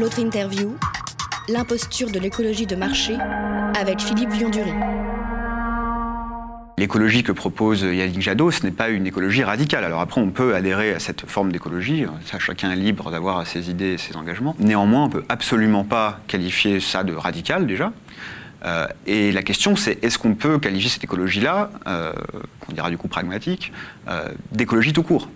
L'autre interview, l'imposture de l'écologie de marché avec Philippe Viondury. L'écologie que propose Yannick Jadot, ce n'est pas une écologie radicale. Alors après, on peut adhérer à cette forme d'écologie, chacun est libre d'avoir ses idées et ses engagements. Néanmoins, on ne peut absolument pas qualifier ça de radical déjà. Euh, et la question, c'est est-ce qu'on peut qualifier cette écologie-là, euh, qu'on dira du coup pragmatique, euh, d'écologie tout court?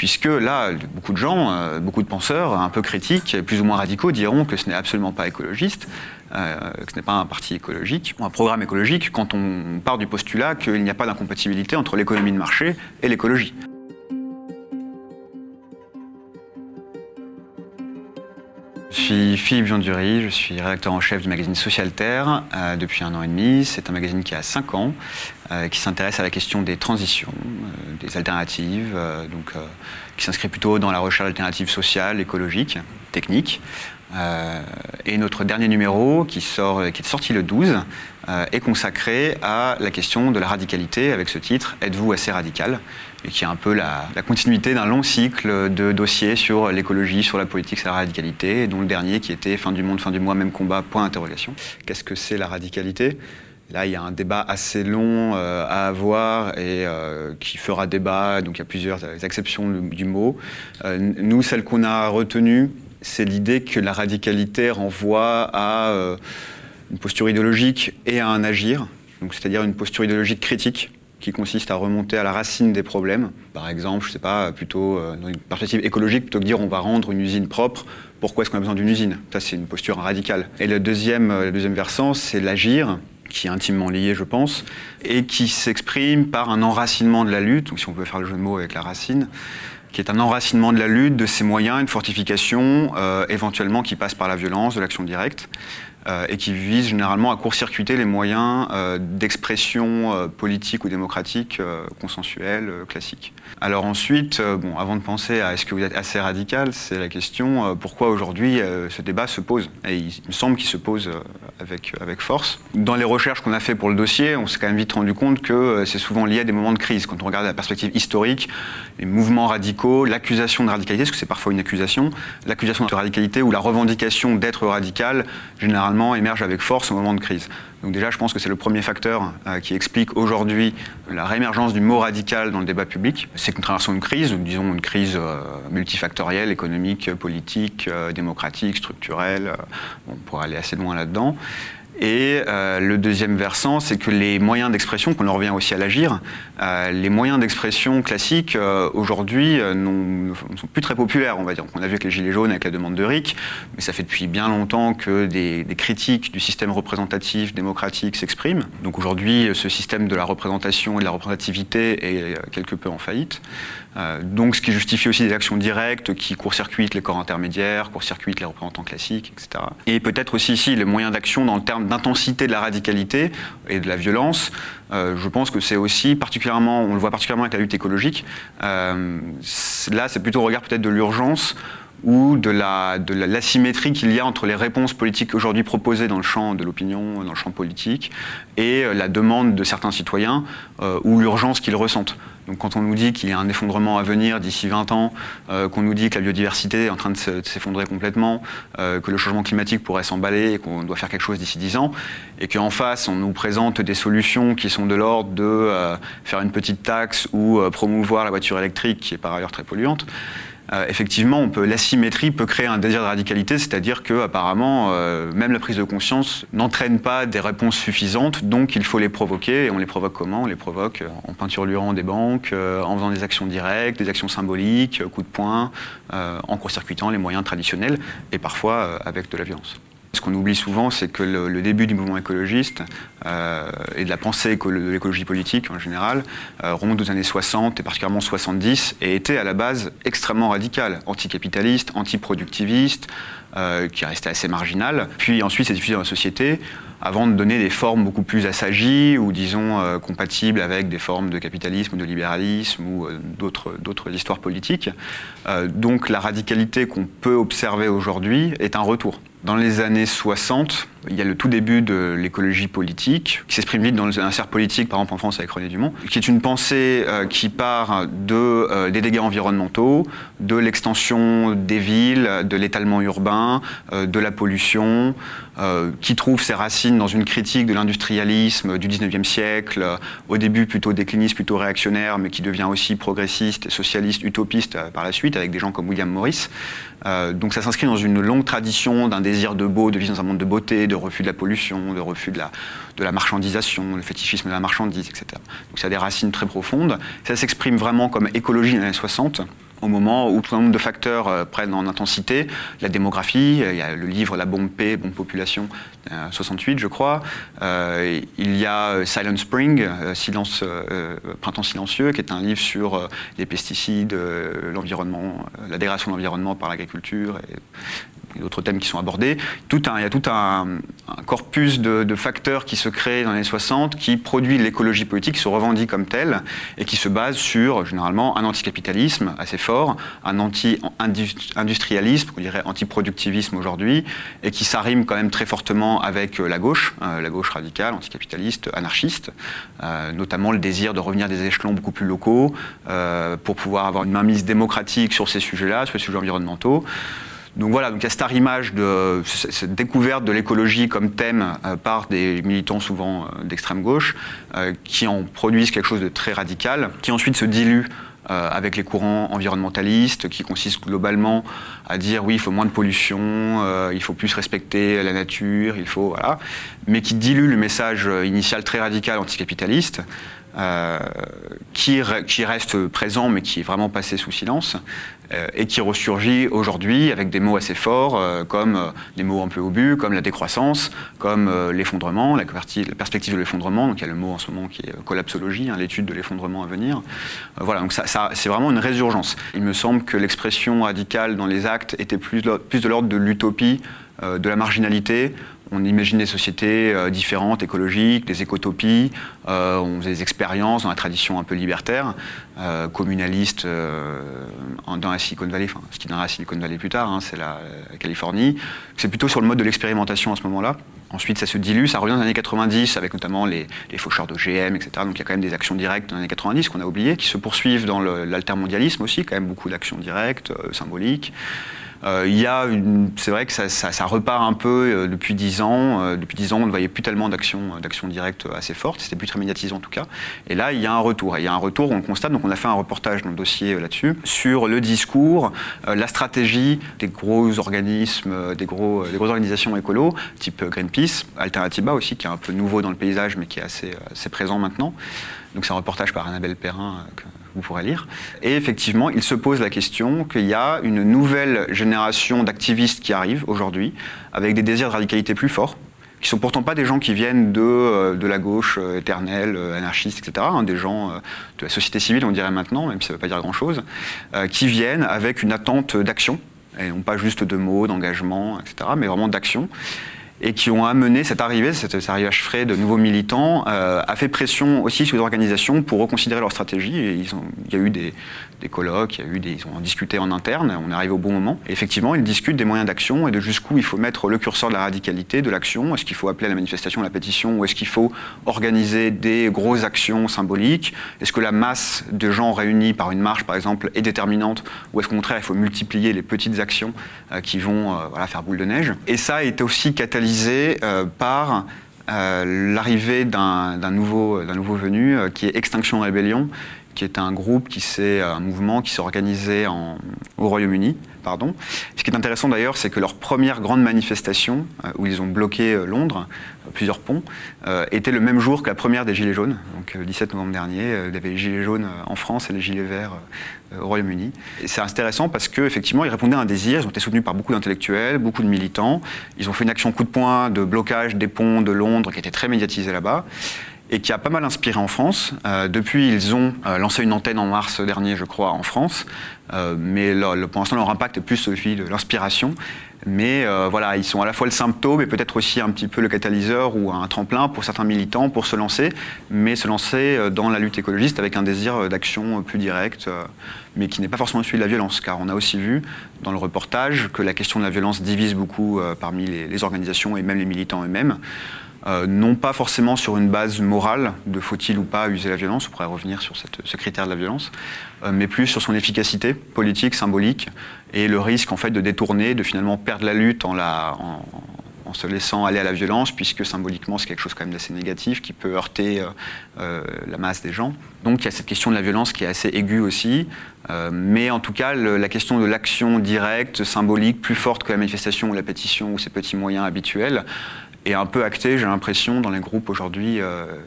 Puisque là, beaucoup de gens, beaucoup de penseurs un peu critiques, plus ou moins radicaux, diront que ce n'est absolument pas écologiste, que ce n'est pas un parti écologique, ou un programme écologique, quand on part du postulat qu'il n'y a pas d'incompatibilité entre l'économie de marché et l'écologie. Je suis Philippe Viondury, je suis rédacteur en chef du magazine Social Terre euh, depuis un an et demi. C'est un magazine qui a 5 ans, euh, qui s'intéresse à la question des transitions, euh, des alternatives, donc, qui s'inscrit plutôt dans la recherche d'alternatives sociales, écologiques, techniques. et notre dernier numéro, qui, est sorti le 12, est consacré à la question de la radicalité avec ce titre Êtes-vous assez radical? Et qui est un peu la, continuité d'un long cycle de dossiers sur l'écologie, sur la politique, sur la radicalité, dont le dernier qui était fin du monde, fin du mois, même combat, point d'interrogation. Qu'est-ce que c'est la radicalité? Là, il y a un débat assez long euh, à avoir et euh, qui fera débat, donc il y a plusieurs exceptions du mot. Euh, nous, celle qu'on a retenue, c'est l'idée que la radicalité renvoie à une posture idéologique et à un agir, c'est-à-dire une posture idéologique critique qui consiste à remonter à la racine des problèmes. Par exemple, je sais pas, plutôt euh, dans une perspective écologique, plutôt que dire on va rendre une usine propre, pourquoi est-ce qu'on a besoin d'une usine? Ça, c'est une posture radicale. Et le deuxième, euh, le deuxième versant, c'est l'agir, qui est intimement lié, je pense, et qui s'exprime par un enracinement de la lutte, donc si on veut faire le jeu de mots avec la racine, qui est un enracinement de la lutte, de ses moyens, une fortification, euh, éventuellement qui passe par la violence, de l'action directe. Euh, et qui vise généralement à court-circuiter les moyens euh, d'expression euh, politique ou démocratique consensuelle classique. Alors ensuite, bon, avant de penser à est-ce que vous êtes assez radical, c'est la question pourquoi aujourd'hui ce débat se pose? Et il, me semble qu'il se pose avec, avec force. Dans les recherches qu'on a fait pour le dossier, on s'est quand même vite rendu compte que c'est souvent lié à des moments de crise. Quand on regarde la perspective historique, les mouvements radicaux, l'accusation de radicalité, parce que c'est parfois une accusation, l'accusation de radicalité ou la revendication d'être radical, généralement émerge avec force au moment de crise. Donc déjà, je pense que c'est le premier facteur euh, qui explique aujourd'hui la réémergence du mot radical dans le débat public. C'est qu'une traversons une crise, disons une crise euh, multifactorielle, économique, politique, euh, démocratique, structurelle. on pourrait aller assez loin là-dedans. Et euh, le deuxième versant, c'est que les moyens d'expression, qu'on en revient aussi à l'agir, euh, les moyens d'expression classiques euh, aujourd'hui ne sont plus très populaires, on va dire. on a vu avec les Gilets jaunes, avec la demande de RIC, mais ça fait depuis bien longtemps que des, des critiques du système représentatif démocratique s'expriment. Donc aujourd'hui, ce système de la représentation et de la représentativité est quelque peu en faillite. Donc ce qui justifie aussi des actions directes qui court-circuitent les corps intermédiaires, court-circuitent les représentants classiques, etc. Et peut-être aussi ici les moyens d'action dans le terme d'intensité de la radicalité et de la violence, euh, je pense que c'est aussi particulièrement, on le voit particulièrement avec la lutte écologique, euh, là c'est plutôt au regard peut-être de l'urgence ou de l'asymétrie la, de qu'il y a entre les réponses politiques aujourd'hui proposées dans le champ de l'opinion, dans le champ politique, et euh, la demande de certains citoyens ou l'urgence qu'ils ressentent. Donc quand on nous dit qu'il y a un effondrement à venir d'ici 20 ans, euh, qu'on nous dit que la biodiversité est en train de s'effondrer complètement, euh, que le changement climatique pourrait s'emballer et qu'on doit faire quelque chose d'ici 10 ans, et qu'en face on nous présente des solutions qui sont de l'ordre de euh, faire une petite taxe ou promouvoir la voiture électrique qui est par ailleurs très polluante, euh, effectivement, on peut, l'asymétrie peut créer un désir de radicalité, c'est-à-dire que apparemment, euh, même la prise de conscience n'entraîne pas des réponses suffisantes, donc il faut les provoquer. Et on les provoque comment? On les provoque euh, en peinturlurant des banques, en faisant des actions directes, des actions symboliques, coups de poing, en court-circuitant les moyens traditionnels, et parfois avec de la violence. Ce qu'on oublie souvent, c'est que le, début du mouvement écologiste euh, et de la pensée de l'écologie politique en général euh, remonte aux années 60 et particulièrement 70 et était à la base extrêmement radical, anticapitaliste, antiproductiviste, euh, qui restait assez marginal. Puis ensuite, c'est diffusé dans la société avant de donner des formes beaucoup plus assagies ou disons euh, compatibles avec des formes de capitalisme ou de libéralisme ou euh, d'autres histoires politiques. Donc la radicalité qu'on peut observer aujourd'hui est un retour. Dans les années 60, Il y a le tout début de l'écologie politique, qui s'exprime vite dans un cercle politique, par exemple en France avec René Dumont, qui est une pensée euh, qui part de, euh, des dégâts environnementaux, de l'extension des villes, de l'étalement urbain, euh, de la pollution, qui trouve ses racines dans une critique de l'industrialisme du 19e siècle, au début plutôt décliniste, plutôt réactionnaire, mais qui devient aussi progressiste, socialiste, utopiste par la suite, avec des gens comme William Morris. donc ça s'inscrit dans une longue tradition d'un désir de beau, de vivre dans un monde de beauté, de refus de la pollution, de refus de la, de la marchandisation, le fétichisme de la marchandise, etc. Donc ça a des racines très profondes. Ça s'exprime vraiment comme écologie dans les années 60 au moment où tout un nombre de facteurs euh, prennent en intensité, la démographie, il y a le livre La bombe P, bombe population, 68 euh, je crois, euh, il y a Silent Spring, silence, Printemps silencieux, qui est un livre sur les pesticides, l'environnement, la dégradation de l'environnement par l'agriculture d'autres thèmes qui sont abordés. Tout un, il y a tout un, corpus de, facteurs qui se créent dans les années 60 qui produit l'écologie politique, qui se revendique comme telle et qui se base sur généralement un anticapitalisme assez fort, un anti-industrialisme, on dirait anti-productivisme aujourd'hui, et qui s'arrime quand même très fortement avec la gauche, euh, la gauche radicale, anticapitaliste, anarchiste, euh, notamment le désir de revenir des échelons beaucoup plus locaux euh, pour pouvoir avoir une mainmise démocratique sur ces sujets-là, sur les sujets environnementaux. Donc voilà, donc il y a cette image de cette découverte de l'écologie comme thème euh, par des militants souvent euh, d'extrême gauche, euh, qui en produisent quelque chose de très radical, qui ensuite se dilue avec les courants environnementalistes, qui consistent globalement à dire oui, il faut moins de pollution, il faut plus respecter la nature, il faut voilà, mais qui dilue le message initial très radical anticapitaliste. Qui, qui, reste présent mais qui est vraiment passé sous silence, euh, et qui ressurgit aujourd'hui avec des mots assez forts, euh, comme euh, des mots un peu obus, comme la décroissance, comme l'effondrement, la, perspective de l'effondrement. Donc il y a le mot en ce moment qui est collapsologie, hein, l'étude de l'effondrement à venir. voilà, donc ça, c'est vraiment une résurgence. Il me semble que l'expression radicale dans les actes était plus de l'ordre de l'utopie, de la marginalité, on imagine des sociétés euh, différentes, écologiques, des écotopies. Euh, on faisait des expériences dans la tradition un peu libertaire, euh, communaliste dans la Silicon Valley, enfin, ce qui donnera la Silicon Valley plus tard, hein, c'est la, Californie. C'est plutôt sur le mode de l'expérimentation à ce moment-là. Ensuite, ça se dilue, ça revient dans les années 90 avec notamment les, les faucheurs d'OGM, etc. Donc il y a quand même des actions directes dans les années 90 qu'on a oubliées, qui se poursuivent dans l'altermondialisme aussi, quand même beaucoup d'actions directes, symboliques. Euh, il y a c'est vrai que ça, repart un peu euh, depuis dix ans. Euh, depuis dix ans, on ne voyait plus tellement d'actions directes assez fortes. C'était plus très médiatisé en tout cas. Et là, il y a un retour. il y a un retour, on le constate. Donc, on a fait un reportage dans le dossier là-dessus sur le discours, la stratégie des gros organismes, des, gros, des grosses organisations écolo, type Greenpeace, Alternativa aussi, qui est un peu nouveau dans le paysage, mais qui est assez présent maintenant. Donc, c'est un reportage par Annabelle Perrin vous pourrez lire. Et effectivement, il se pose la question qu'il y a une nouvelle génération d'activistes qui arrive aujourd'hui, avec des désirs de radicalité plus forts, qui sont pourtant pas des gens qui viennent de, euh, de la gauche euh, éternelle, euh, anarchiste, etc., hein, des gens de la société civile, on dirait maintenant, même si ça ne veut pas dire grand-chose, qui viennent avec une attente d'action, et non pas juste de mots, d'engagement, etc., mais vraiment d'action et qui ont amené cette arrivée, cet arrivage frais de nouveaux militants, euh, a fait pression aussi sur les organisations pour reconsidérer leur stratégie. Il y a eu des, colloques, il y a eu des, ils ont discuté en interne, on est arrivé au bon moment. Effectivement, ils discutent des moyens d'action et de jusqu'où il faut mettre le curseur de la radicalité, de l'action. Est-ce qu'il faut appeler à la manifestation, à la pétition, ou est-ce qu'il faut organiser des grosses actions symboliques? Est-ce que la masse de gens réunis par une marche, par exemple, est déterminante, ou est-ce qu'au contraire, il faut multiplier les petites actions euh, qui vont euh, faire boule de neige? Et ça a été aussi catalysé euh, par l'arrivée d'un nouveau, nouveau venu qui est Extinction Rébellion, qui est un groupe, qui s'est, un mouvement qui s'est organisé au Royaume-Uni. Pardon. Ce qui est intéressant d'ailleurs, c'est que leur première grande manifestation, euh, où ils ont bloqué euh, Londres, euh, plusieurs ponts, était le même jour que la première des Gilets jaunes. Donc le 17 novembre dernier, il y avait les Gilets jaunes en France et les Gilets verts au Royaume-Uni. C'est intéressant parce qu'effectivement, ils répondaient à un désir, ils ont été soutenus par beaucoup d'intellectuels, beaucoup de militants. Ils ont fait une action coup de poing de blocage des ponts de Londres qui était très médiatisée là-bas. Et qui a pas mal inspiré en France. depuis, ils ont lancé une antenne en mars dernier, je crois, en France, mais pour l'instant, leur impact est plus celui de l'inspiration. Mais euh, voilà, ils sont à la fois le symptôme et peut-être aussi un petit peu le catalyseur ou un tremplin pour certains militants pour se lancer, mais se lancer euh, dans la lutte écologiste avec un désir euh, d'action plus direct, mais qui n'est pas forcément celui de la violence, car on a aussi vu dans le reportage que la question de la violence divise beaucoup parmi les, organisations et même les militants eux-mêmes. Non pas forcément sur une base morale de faut-il ou pas user la violence, on pourrait revenir sur ce critère de la violence, mais plus sur son efficacité politique, symbolique, et le risque en fait de détourner, de finalement perdre la lutte en, se laissant aller à la violence, puisque symboliquement c'est quelque chose quand même d'assez négatif qui peut heurter euh, euh, la masse des gens. Donc il y a cette question de la violence qui est assez aiguë aussi, euh, mais en tout cas la question de l'action directe, symbolique, plus forte que la manifestation ou la pétition ou ces petits moyens habituels, est un peu actée, j'ai l'impression, dans les groupes aujourd'hui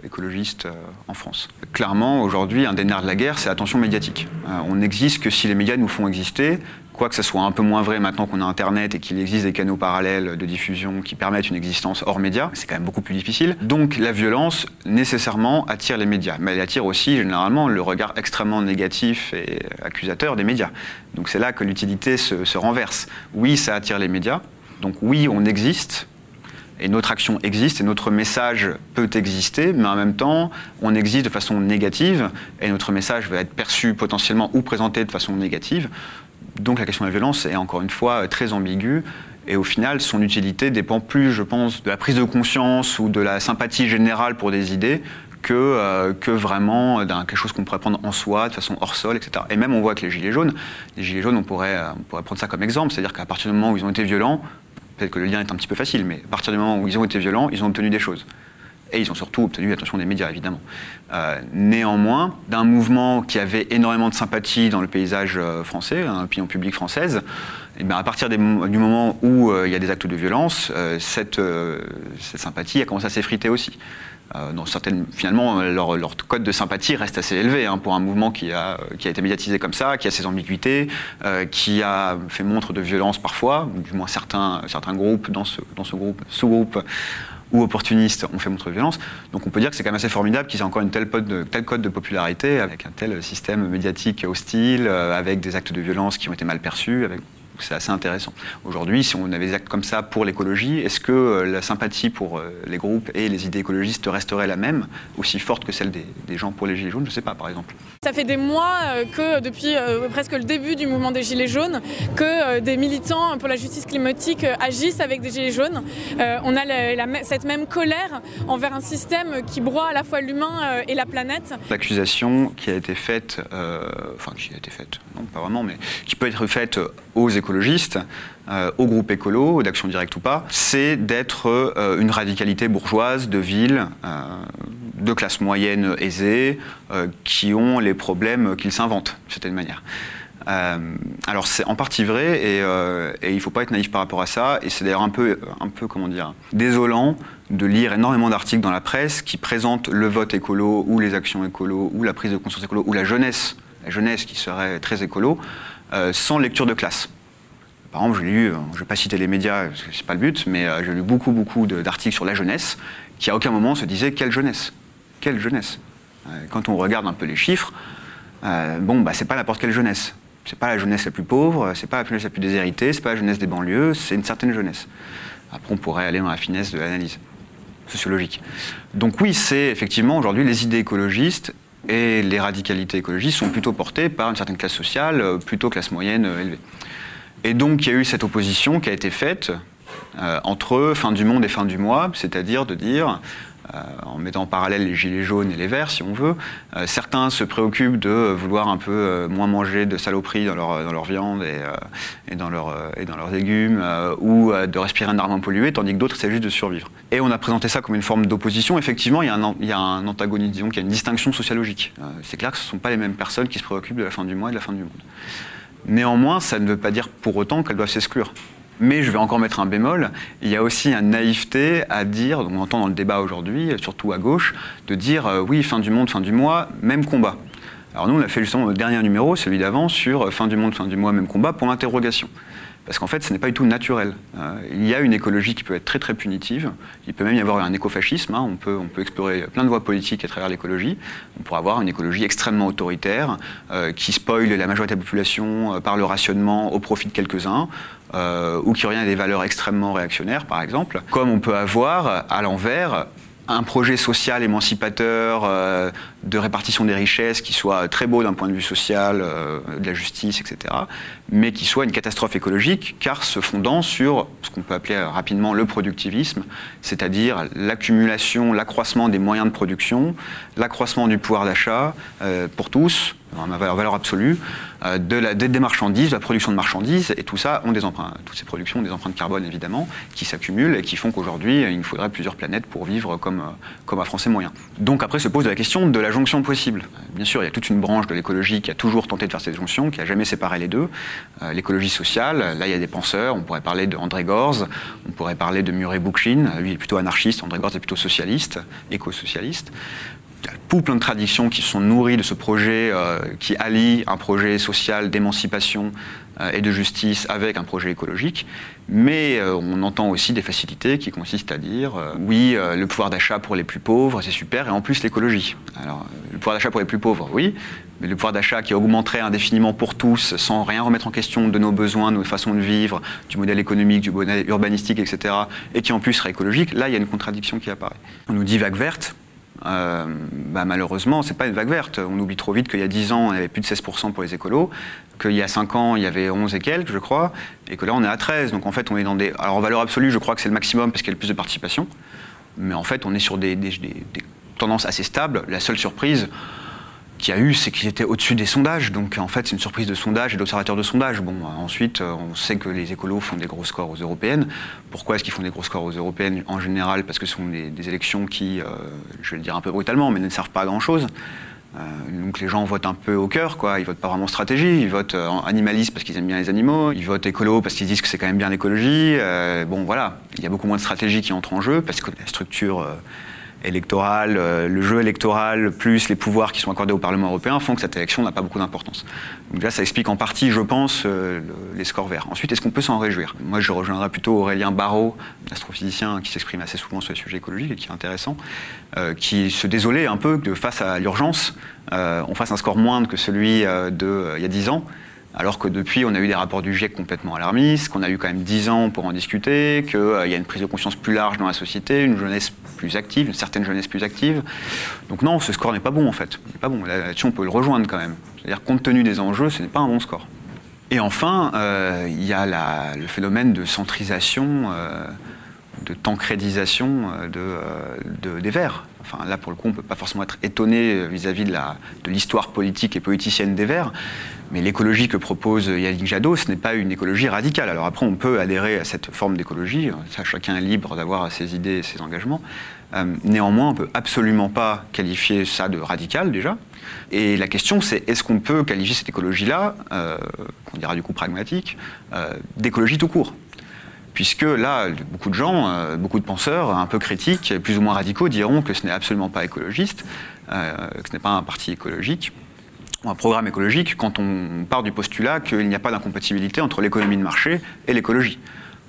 écologistes en France. Clairement, aujourd'hui, un des nerfs de la guerre, c'est l'attention médiatique. on n'existe que si les médias nous font exister, Quoique ce soit un peu moins vrai maintenant qu'on a Internet et qu'il existe des canaux parallèles de diffusion qui permettent une existence hors médias, c'est quand même beaucoup plus difficile. Donc la violence, nécessairement, attire les médias. Mais elle attire aussi, généralement, le regard extrêmement négatif et accusateur des médias. Donc c'est là que l'utilité se renverse. Oui, ça attire les médias. Donc oui, on existe, et notre action existe et notre message peut exister, mais en même temps, on existe de façon négative et notre message va être perçu potentiellement ou présenté de façon négative. Donc la question de la violence est encore une fois très ambiguë. Et au final, son utilité dépend plus, je pense, de la prise de conscience ou de la sympathie générale pour des idées que, euh, que vraiment d'un quelque chose qu'on pourrait prendre en soi, de façon hors sol, etc. Et même on voit que les Gilets jaunes, les Gilets jaunes, on pourrait, euh, on pourrait prendre ça comme exemple, c'est-à-dire qu'à partir du moment où ils ont été violents, peut-être que le lien est un petit peu facile, mais à partir du moment où ils ont été violents, ils ont obtenu des choses. Et ils ont surtout obtenu l'attention des médias, évidemment. Euh, néanmoins, d'un mouvement qui avait énormément de sympathie dans le paysage euh, français, dans l'opinion publique française, eh bien à partir du moment où euh, il y a des actes de violence, cette, sympathie a commencé à s'effriter aussi. Dans certaines, finalement, leur, leur, code de sympathie reste assez élevé hein, pour un mouvement qui a, qui a été médiatisé comme ça, qui a ses ambiguïtés, qui a fait montre de violence parfois, du moins certains, certains groupes dans ce, dans ce groupe, sous-groupe ou opportunistes ont fait montre de violence. Donc on peut dire que c'est quand même assez formidable qu'ils aient encore une telle, de, tel code de popularité, avec un tel système médiatique hostile, euh, avec des actes de violence qui ont été mal perçus, avec c'est assez intéressant. Aujourd'hui, si on avait des actes comme ça pour l'écologie, est-ce que euh, la sympathie pour euh, les groupes et les idées écologistes resterait la même, aussi forte que celle des, gens pour les Gilets jaunes? Je ne sais pas, par exemple. Ça fait des mois euh, que, depuis presque le début du mouvement des Gilets jaunes, que des militants pour la justice climatique agissent avec des Gilets jaunes. on a cette même colère envers un système qui broie à la fois l'humain et la planète. L'accusation qui a été faite, enfin qui a été faite, non pas vraiment, mais qui peut être faite aux écologistes, euh, au groupe écolo, d'action directe ou pas, c'est d'être euh, une radicalité bourgeoise de ville, euh, de classe moyenne aisée, qui ont les problèmes qu'ils s'inventent, d'une certaine manière. alors c'est en partie vrai et, il ne faut pas être naïf par rapport à ça. Et c'est d'ailleurs un peu, un peu, comment dire, désolant de lire énormément d'articles dans la presse qui présentent le vote écolo ou les actions écolo ou la prise de conscience écolo ou la jeunesse, la jeunesse qui serait très écolo, sans lecture de classe. Par exemple, j'ai lu, euh, je ne vais pas citer les médias, ce n'est pas le but, mais euh, j'ai lu beaucoup, beaucoup d'articles sur la jeunesse, qui à aucun moment se disait quelle jeunesse? Quelle jeunesse? Euh, Quand on regarde un peu les chiffres, bon, bah, c'est pas n'importe quelle jeunesse. C'est pas la jeunesse la plus pauvre, c'est pas la jeunesse la plus déshéritée, c'est pas la jeunesse des banlieues, c'est une certaine jeunesse. Après, on pourrait aller dans la finesse de l'analyse sociologique. Donc oui, c'est effectivement aujourd'hui les idées écologistes et les radicalités écologistes sont plutôt portées par une certaine classe sociale, plutôt classe moyenne élevée. Et donc il y a eu cette opposition qui a été faite euh, entre fin du monde et fin du mois, c'est-à-dire de dire, euh, en mettant en parallèle les gilets jaunes et les verts, si on veut, euh, certains se préoccupent de vouloir un peu moins manger de saloperies dans leur, dans leur viande et, dans et dans leurs légumes, ou de respirer un moins pollué, tandis que d'autres, c'est juste de survivre. Et on a présenté ça comme une forme d'opposition. Effectivement, il y, a un, il antagonisme, disons qu'il y a une distinction sociologique. c'est clair que ce ne sont pas les mêmes personnes qui se préoccupent de la fin du mois et de la fin du monde. Néanmoins, ça ne veut pas dire pour autant qu'elles doivent s'exclure. Mais je vais encore mettre un bémol, il y a aussi une naïveté à dire, on entend dans le débat aujourd'hui, surtout à gauche, de dire euh, oui, fin du monde, fin du mois, même combat. Alors nous, on a fait justement notre dernier numéro, celui d'avant, sur euh, fin du monde, fin du mois, même combat, pour l'interrogation. Parce qu'en fait, ce n'est pas du tout naturel. Euh, il y a une écologie qui peut être très très punitive. Il peut même y avoir un écofascisme. Hein. On, peut, explorer plein de voies politiques à travers l'écologie. On pourrait avoir une écologie extrêmement autoritaire euh, qui spoile la majorité de la population euh, par le rationnement au profit de quelques-uns. ou qui revient des valeurs extrêmement réactionnaires, par exemple. Comme on peut avoir, à l'envers, un projet social émancipateur de répartition des richesses qui soit très beau d'un point de vue social, euh, de la justice, etc., mais qui soit une catastrophe écologique, car se fondant sur ce qu'on peut appeler rapidement le productivisme, c'est-à-dire l'accumulation, l'accroissement des moyens de production, l'accroissement du pouvoir d'achat euh, pour tous, en valeur, valeur absolue, euh, de des, marchandises, de la production de marchandises, et tout ça ont des empreintes, toutes ces productions ont des empreintes carbone évidemment, qui s'accumulent et qui font qu'aujourd'hui il nous faudrait plusieurs planètes pour vivre comme, comme un Français moyen. Donc après se pose la question de la jonction possible. Bien sûr, il y a toute une branche de l'écologie qui a toujours tenté de faire cette jonction, qui n'a jamais séparé les deux. Euh, l'écologie sociale, là il y a des penseurs, on pourrait parler d'André Gorz, on pourrait parler de Murray Bookchin, lui est plutôt anarchiste, André Gorz est plutôt socialiste, éco-socialiste tout plein de traditions qui sont nourries de ce projet euh, qui allie un projet social d'émancipation euh, et de justice avec un projet écologique. Mais euh, on entend aussi des facilités qui consistent à dire oui, le pouvoir d'achat pour les plus pauvres, c'est super, et en plus l'écologie. Alors, le pouvoir d'achat pour les plus pauvres, oui, mais le pouvoir d'achat qui augmenterait indéfiniment pour tous, sans rien remettre en question de nos besoins, de nos façons de vivre, du modèle économique, du modèle urbanistique, etc., et qui en plus serait écologique, là, il y a une contradiction qui apparaît. On nous dit vague verte, euh, bah, malheureusement, ce n'est pas une vague verte. On oublie trop vite qu'il y a 10 ans, y avait plus de 16% pour les écolos, qu'il y a 5 ans, il y avait 11 et quelques, je crois, et que là, on est à 13. Donc en fait, on est dans des. Alors en valeur absolue, je crois que c'est le maximum parce qu'il y a le plus de participation. Mais en fait, on est sur des tendances assez stables. La seule surprise, qu'il y a eu, c'est qu'il était au-dessus des sondages. Donc en fait, c'est une surprise de sondage et d'observateurs de sondage. Bon, ensuite, euh, on sait que les écolos font des gros scores aux européennes. Pourquoi est-ce qu'ils font des gros scores aux européennes En général, parce que ce sont des, élections qui, euh, je vais le dire un peu brutalement, mais ne servent pas à grand-chose. Euh, donc les gens votent un peu au cœur, quoi. Ils votent pas vraiment stratégie, ils votent animaliste parce qu'ils aiment bien les animaux, ils votent écolo parce qu'ils disent que c'est quand même bien l'écologie. bon, voilà, il y a beaucoup moins de stratégie qui entre en jeu parce que la structure électoral, euh, le jeu électoral, plus les pouvoirs qui sont accordés au Parlement européen font que cette élection n'a pas beaucoup d'importance. Donc là, ça explique en partie, je pense, euh, les scores verts. Ensuite, est-ce qu'on peut s'en réjouir? Moi, je rejoindrai plutôt Aurélien Barraud, astrophysicien qui s'exprime assez souvent sur les sujets écologiques et qui est intéressant, euh, qui se désolait un peu que face à l'urgence, on fasse un score moindre que celui d'il y a 10 ans. Alors que depuis, on a eu des rapports du GIEC complètement alarmistes, qu'on a eu quand même 10 ans pour en discuter, qu'il y a une prise de conscience plus large dans la société, une jeunesse plus active, une certaine jeunesse plus active. Donc non, ce score n'est pas bon en fait. Il pas bon. Là-dessus, on peut le rejoindre quand même. C'est-à-dire, compte tenu des enjeux, ce n'est pas un bon score. Et enfin, euh, il y a le phénomène de centrisation, euh, de tancrédisation de, des Verts. Enfin, là, pour le coup, on ne peut pas forcément être étonné vis-à-vis de l'histoire politique et politicienne des Verts. Mais l'écologie que propose Yannick Jadot, ce n'est pas une écologie radicale. Alors après, on peut adhérer à cette forme d'écologie. Ça, chacun est libre d'avoir ses idées et ses engagements. Euh, néanmoins, on ne peut absolument pas qualifier ça de radical déjà. Et la question, c'est est-ce qu'on peut qualifier cette écologie-là, euh, qu'on dira du coup pragmatique, euh, d'écologie tout court? Puisque là, beaucoup de gens, beaucoup de penseurs un peu critiques, plus ou moins radicaux, diront que ce n'est absolument pas écologiste, que ce n'est pas un parti écologique un programme écologique quand on part du postulat qu'il n'y a pas d'incompatibilité entre l'économie de marché et l'écologie.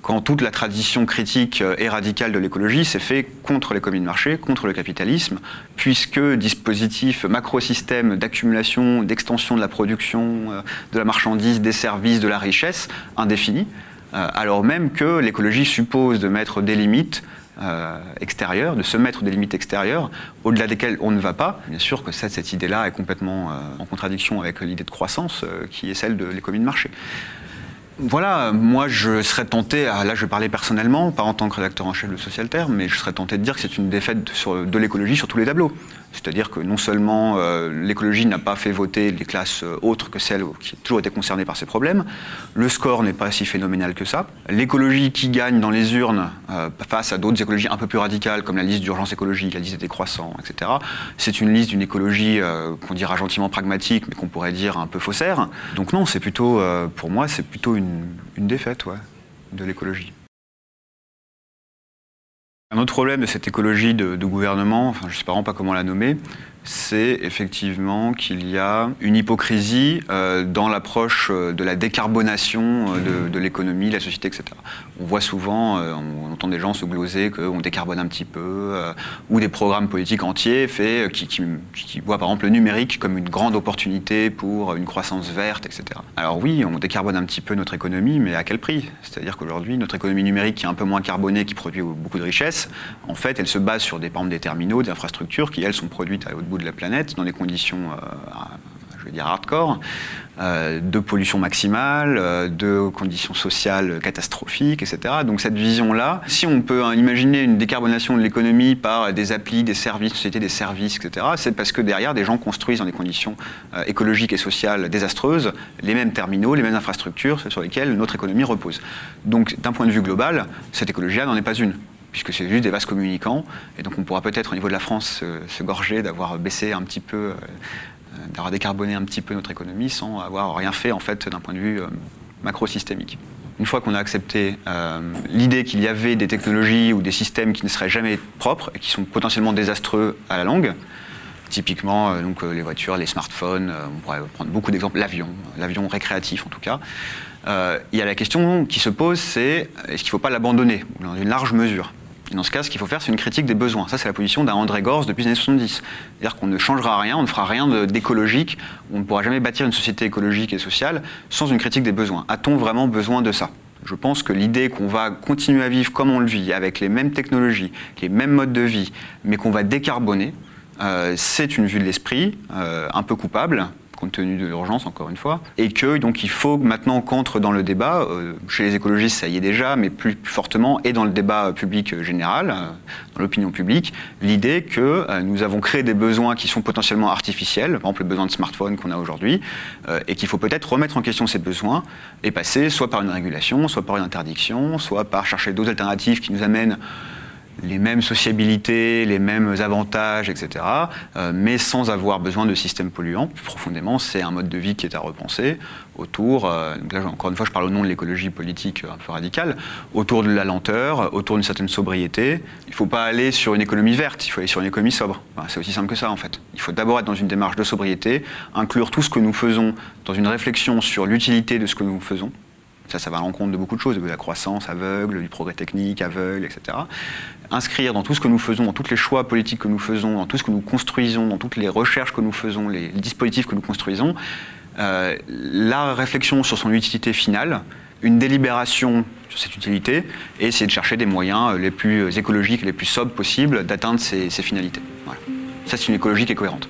Quand toute la tradition critique et radicale de l'écologie s'est fait contre l'économie de marché, contre le capitalisme, puisque dispositif macro-système d'accumulation, d'extension de la production, euh, de la marchandise, des services, de la richesse indéfinie, euh, alors même que l'écologie suppose de mettre des limites euh, extérieures, de se mettre des limites extérieures au-delà desquelles on ne va pas. Bien sûr que cette, idée-là est complètement euh, en contradiction avec l'idée de croissance euh, qui est celle de l'économie de marché. Voilà, moi je serais tenté, là je vais parler personnellement, pas en tant que rédacteur en chef de Social Terre, mais je serais tenté de dire que c'est une défaite de l'écologie sur tous les tableaux. C'est-à-dire que non seulement euh, l'écologie n'a pas fait voter les classes euh, autres que celles qui ont toujours été concernées par ces problèmes, le score n'est pas si phénoménal que ça. L'écologie qui gagne dans les urnes euh, face à d'autres écologies un peu plus radicales, comme la liste d'urgence écologique, la liste des décroissants, etc., c'est une liste d'une écologie qu'on dira gentiment pragmatique, mais qu'on pourrait dire un peu faussaire. Donc non, c'est plutôt, pour moi, c'est plutôt une, défaite de l'écologie. Un autre problème de cette écologie de, gouvernement, je ne sais vraiment pas comment la nommer, c'est effectivement qu'il y a une hypocrisie euh, dans l'approche euh, de la décarbonation euh, de, l'économie, de la société, etc. On voit souvent, on entend des gens se gloser qu'on décarbone un petit peu, ou des programmes politiques entiers faits qui, qui, voient par exemple le numérique comme une grande opportunité pour une croissance verte, etc. Alors oui, on décarbone un petit peu notre économie, mais à quel prix? C'est-à-dire qu'aujourd'hui, notre économie numérique qui est un peu moins carbonée, qui produit beaucoup de richesses, en fait, elle se base sur des, par des terminaux, des infrastructures qui, elles, sont produites à haute de la planète dans des conditions, euh, je veux dire, hardcore, euh, de pollution maximale, euh, de conditions sociales catastrophiques, etc. Donc cette vision-là, si on peut imaginer une décarbonation de l'économie par des applis, des services, sociétés des services, etc., c'est parce que derrière, des gens construisent dans des conditions écologiques et sociales désastreuses les mêmes terminaux, les mêmes infrastructures sur lesquelles notre économie repose. Donc d'un point de vue global, cette écologie-là n'en est pas une puisque c'est juste des vases communicants. Et donc on pourra peut-être au niveau de la France se, gorger d'avoir baissé un petit peu, euh, d'avoir décarboné un petit peu notre économie sans avoir rien fait en fait d'un point de vue euh, macro-systémique. Une fois qu'on a accepté euh, l'idée qu'il y avait des technologies ou des systèmes qui ne seraient jamais propres et qui sont potentiellement désastreux à la longue, typiquement donc, les voitures, les smartphones, on pourrait prendre beaucoup d'exemples, l'avion, l'avion récréatif en tout cas, il y a la question qui se pose, c'est est-ce qu'il ne faut pas l'abandonner dans une large mesure? Dans ce cas, ce qu'il faut faire, c'est une critique des besoins. Ça, c'est la position d'un André Gorz depuis les années 70. C'est-à-dire qu'on ne changera rien, on ne fera rien d'écologique, on ne pourra jamais bâtir une société écologique et sociale sans une critique des besoins. A-t-on vraiment besoin de ça? Je pense que l'idée qu'on va continuer à vivre comme on le vit, avec les mêmes technologies, les mêmes modes de vie, mais qu'on va décarboner, euh, c'est une vue de l'esprit euh, un peu coupable, compte tenu de l'urgence, encore une fois, et que donc il faut maintenant qu'entre dans le débat, euh, chez les écologistes ça y est déjà, mais plus, fortement, et dans le débat public général, euh, dans l'opinion publique, l'idée que euh, nous avons créé des besoins qui sont potentiellement artificiels, par exemple le besoin de smartphone qu'on a aujourd'hui, et qu'il faut peut-être remettre en question ces besoins et passer soit par une régulation, soit par une interdiction, soit par chercher d'autres alternatives qui nous amènent les mêmes sociabilités, les mêmes avantages, etc., euh, mais sans avoir besoin de systèmes polluants. Plus profondément, c'est un mode de vie qui est à repenser autour, euh, donc là encore une fois je parle au nom de l'écologie politique un peu radicale, autour de la lenteur, autour d'une certaine sobriété. Il ne faut pas aller sur une économie verte, il faut aller sur une économie sobre. c'est aussi simple que ça en fait. Il faut d'abord être dans une démarche de sobriété, inclure tout ce que nous faisons dans une réflexion sur l'utilité de ce que nous faisons, ça, ça va à l'encontre de beaucoup de choses, de la croissance aveugle, du progrès technique aveugle, etc. Inscrire dans tout ce que nous faisons, dans tous les choix politiques que nous faisons, dans tout ce que nous construisons, dans toutes les recherches que nous faisons, les dispositifs que nous construisons, euh, la réflexion sur son utilité finale, une délibération sur cette utilité, et essayer de chercher des moyens les plus écologiques, les plus sobres possibles d'atteindre ces, finalités. Ça, c'est une écologie qui est cohérente.